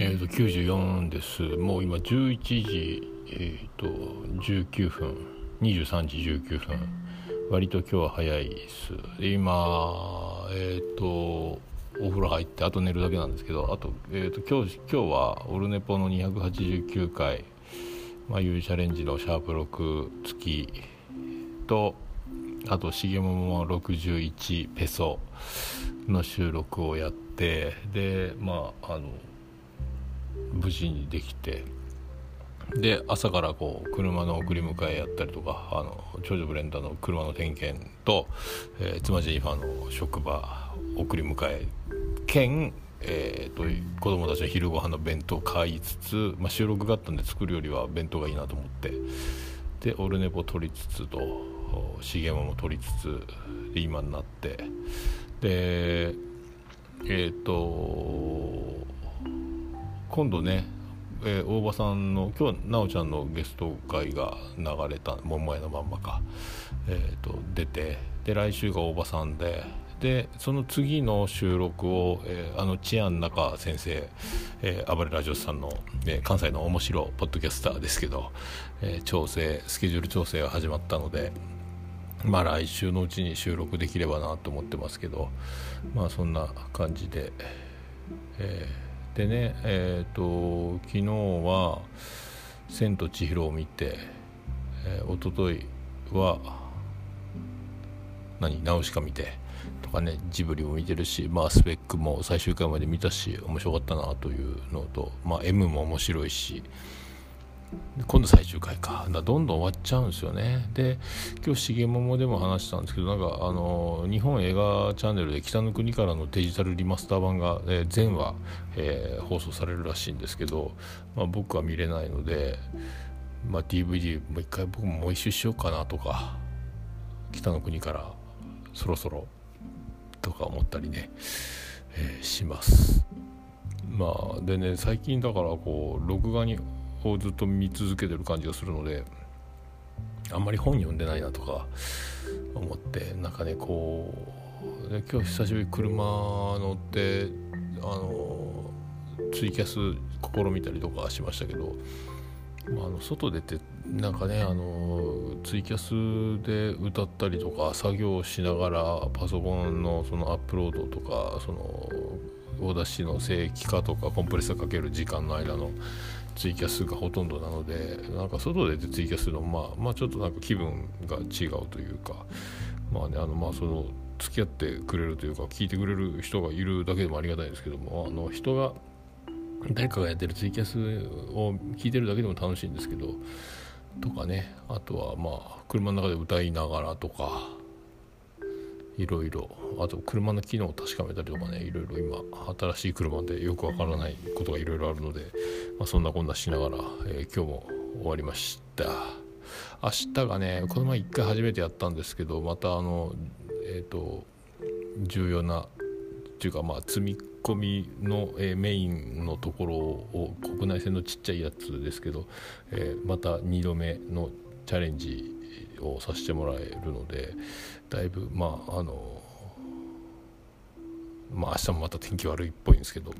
えー、と94です。もう今11時、えー、と19分23時19分。割と今日は早いです。今えっ、ー、とお風呂入ってあと寝るだけなんですけどあと,、えーと、今日今日はオルネポの289回「まあ、いうチャレンジ」のシャープ6付きとあと重桃61ペソの収録をやってでまああの無事にできてで朝からこう車の送り迎えやったりとかあの長女ブレンダーの車の点検と、えー、妻ジェニファーの職場送り迎え兼、えーと、子供たちの昼ご飯の弁当を買いつつ、まあ、収録があったんで作るよりは弁当がいいなと思ってでオルネポ取りつつと重間も取りつつで今になってでえっ、ー、と今度ね、えー、大場さんの今日奈緒ちゃんのゲスト会が流れた桃屋のまんまか、えーと、出てで来週が大場さんででその次の収録を、えー、あのチアン中先生、えー、暴れラジオさんの、えー、関西の面白ポッドキャスターですけど、えー、調整スケジュール調整が始まったのでまあ来週のうちに収録できればなと思ってますけどまあそんな感じで、えーでねえっ、ー、と昨日は「千と千尋」を見て、えー、一昨日は何ナウシカ見てとかねジブリも見てるし、まあ、スペックも最終回まで見たし面白かったなというのと、まあ、M も面白いし今度最終回か。だどんどん終わっちゃうんですよね。で今日重桃でも話したんですけどなんかあの日本映画チャンネルで北の国からのデジタルリマスター版が、えー、全話、えー、放送されるらしいんですけど、まあ、僕は見れないので、まあ、DVD もう一回僕ももう一周しようかなとか北の国からそろそろとか思ったりね、えー、します。まあでね最近だからこう録画にをずっと見続けてる感じがするのであんまり本読んでないなとか思ってなんかねこう今日久しぶり車乗ってあのツイキャス試みたりとかしましたけど、まあ、あの外出てなんかねあのツイキャスで歌ったりとか作業しながらパソコンのそのアップロードとかそのオーダーシの正規化とかコンプレッサーかける時間の間のツイキャスがほとんどなのでなんか外でツイキャスのまあまあちょっとなんか気分が違うというかまあねあのまあその付き合ってくれるというか聞いてくれる人がいるだけでもありがたいんですけどもあの人が誰かがやってるツイキャスを聞いてるだけでも楽しいんですけどとかねあとはまあ車の中で歌いながらとかいろいろあと車の機能を確かめたりとかねいろいろ今新しい車でよくわからないことがいろいろあるので、まあ、そんなこんなしながら、えー、今日も終わりました。明日がねこの前1回初めてやったんですけどまたあのえっ、ー、と重要なっていうかまあ積み込みの、えー、メインのところを国内線のちっちゃいやつですけど、え、また2度目のチャレンジをさせてもらえるのでだいぶまああのまあ明日もまた天気悪いっぽいんですけど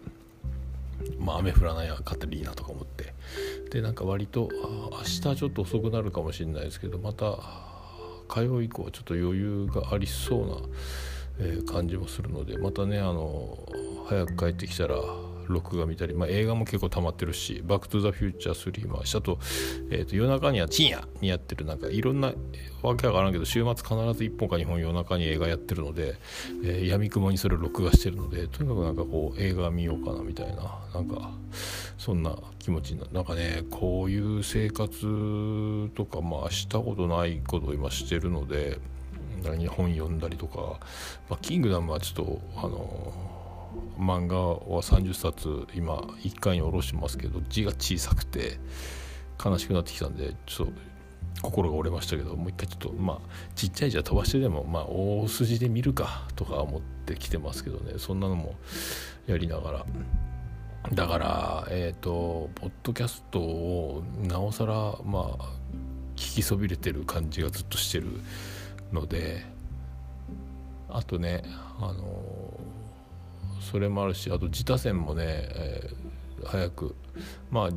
まあ雨降らないかったらいいなとか思って。でなんか割と明日ちょっと遅くなるかもしれないですけどまた火曜以降はちょっと余裕がありそうな、え、感じもするのでまたねあの早く帰ってきたら録画見たり、まあ、映画も結構溜まってるし「バック・トゥ・ザ・フューチャー3」もあと,、えーと、夜中には深夜にやってるなんかいろんなわけわからんけど週末必ず1本か2本夜中に映画やってるので、えー、闇雲にそれを録画してるのでとにかくなんかこう映画見ようかなみたいななんかそんな気持ちにななんかねこういう生活とかまあしたことないことを今してるので日本読んだりとか、まあ、キングダムはちょっとあの漫画は30冊今1回に下ろしてますけど字が小さくて悲しくなってきたんでちょっと心が折れましたけどもう一回ちょっとまあちっちゃい字は飛ばしてでもまあ大筋で見るかとか思ってきてますけどね。そんなのもやりながら。だからえっ、ー、とポッドキャストをなおさらまあ聞きそびれてる感じがずっとしてるのであとねあのそれもあるしあと自他戦もね、え早くまあ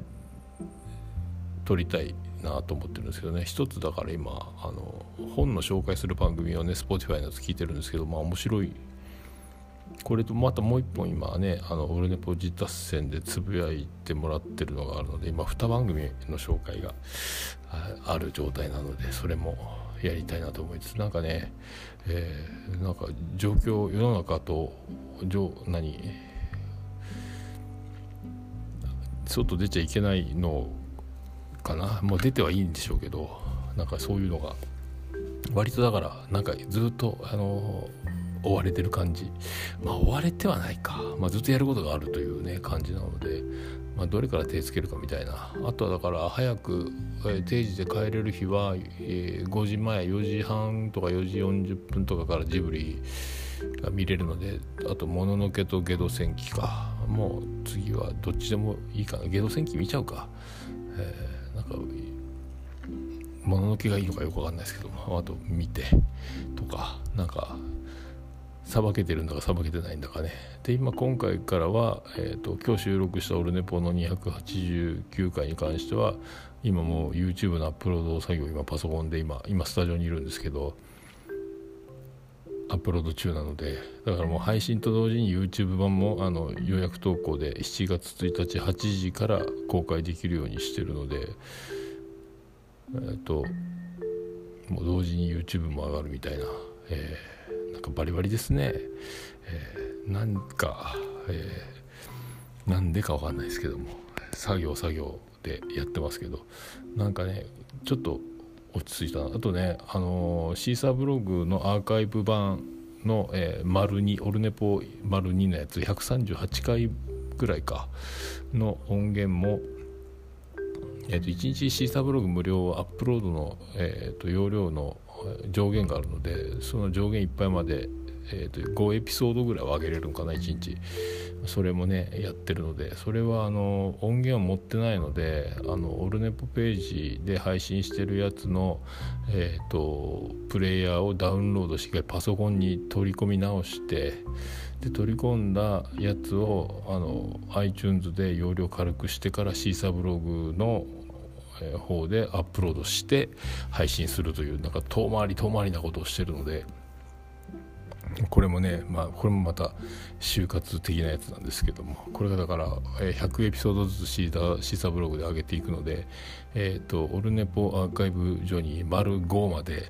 撮りたいなと思ってるんですけどね。一つだから今あの本の紹介する番組をね Spotify のやつ聞いてるんですけどまあ面白い。これとまたもう一本今ねあのオルネポジ達戦でつぶやいてもらってるのがあるので今2番組の紹介がある状態なのでそれもやりたいなと思いつつなんかね、えー、なんか状況世の中と何？外出ちゃいけないのかな？もう出てはいいんでしょうけどなんかそういうのが割とだからなんかずっとあの追われてる感じ。まあ追われてはないか、まあ、ずっとやることがあるというね感じなので、まあ、どれから手つけるかみたいな。あとはだから早く、え、定時で帰れる日は、えー、5時前4時半とか4時40分とかからジブリが見れるのであと「もののけ」と「ゲド戦記」か。もう次はどっちでもいいかな。ゲド戦記見ちゃうか、えー、なんかもののけがいいのかよくわかんないですけどあと見てとかなんかさばけてるんだかさばけてないんだかね。で今今回からは、えーと、今日収録した「オルネポ」の289回に関しては今もう YouTube のアップロード作業今パソコンで今今スタジオにいるんですけどアップロード中なのでだからもう配信と同時に YouTube 版もあの予約投稿で7月1日8時から公開できるようにしてるのでえっ、ー、ともう同時に YouTube も上がるみたいな、えーなんかバリバリですね、えー、なんか、えー、なんでかわかんないですけども。作業作業でやってますけど。なんかねちょっと落ち着いたあとねあのー、シーサーブログのアーカイブ版の、えー、丸2オルネポ丸2のやつ138回ぐらいかの音源もえーと、1日シーサーブログ無料アップロードの、えーと容量の上限があるのでその上限いっぱいまで、えー、と5エピソードぐらいは上げれるのかな1日。それもねやってるので。それはあの音源を持ってないのであのオルネポページで配信してるやつの、えーと、プレイヤーをダウンロードしてパソコンに取り込み直してで取り込んだやつをあの iTunes で容量軽くしてからシーサーブログの方でアップロードして配信するというなんか遠回り遠回りなことをしてるのでこれもね、まあ、これもまた就活的なやつなんですけどもこれがだから100エピソードずつシーダシーサブログで上げていくので、えーと、オルネポアーカイブ上に丸5まで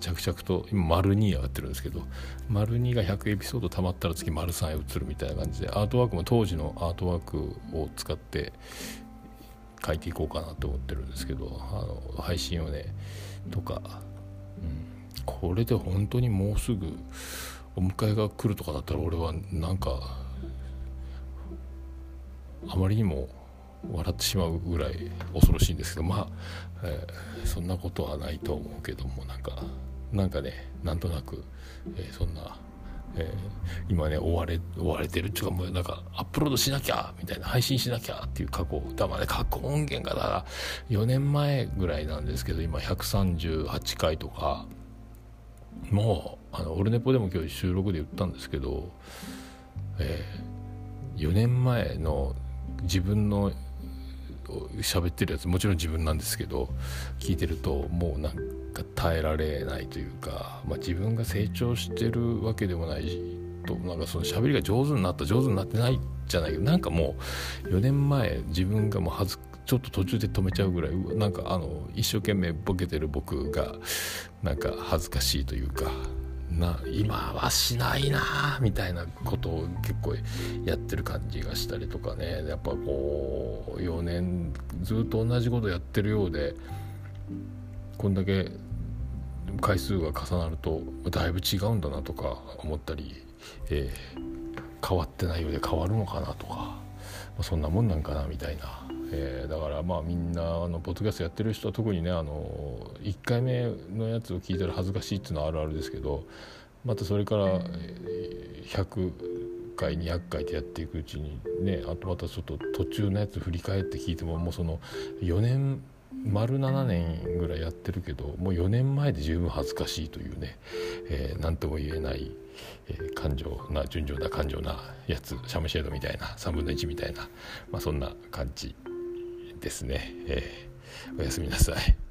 着々と今丸2上がってるんですけど丸2が100エピソードたまったら次丸3へ移るみたいな感じでアートワークも当時のアートワークを使って書いていこうかなと思ってるんですけどあの配信をねとか、うん、これで本当にもうすぐお迎えが来るとかだったら俺はなんかあまりにも笑ってしまうぐらい恐ろしいんですけどまあ、えー、そんなことはないと思うけどもなんかなんかねなんとなく、えー、そんなえー、今ね追われ追われてるっていうかもうなんかアップロードしなきゃみたいな配信しなきゃっていう過去だからね過去音源がだから4年前ぐらいなんですけど今138回とかもうあのオルネポでも今日収録で言ったんですけど、えー、4年前の自分の喋ってるやつもちろん自分なんですけど聞いてるともうなんか耐えられないというか、まあ、自分が成長してるわけでもないしとなんかその喋りが上手になった上手になってないじゃないけどなんかもう4年前自分がもうはずちょっと途中で止めちゃうぐらいなんかあの一生懸命ボケてる僕がなんか恥ずかしいというかな今はしないなみたいなことを結構やってる感じがしたりとかね。やっぱこう4年ずっと同じことやってるようでこんだけ回数が重なるとだいぶ違うんだなとか思ったり、えー、変わってないようで変わるのかなとか、まあ、そんなもんなんかなみたいな。えー、だからまあみんなあのポッドキャストやってる人は特にねあの1回目のやつを聞いたら恥ずかしいっていうのはあるあるですけどまたそれから100回200回ってやっていくうちにねあとまたちょっと途中のやつ振り返って聞いてももうその4年丸7年ぐらいやってるけどもう4年前で十分恥ずかしいというねえー、とも言えない、えー、感情な純情な感情なやつシャムシェードみたいな3分の1みたいな、まあ、そんな感じですね、えー、おやすみなさい。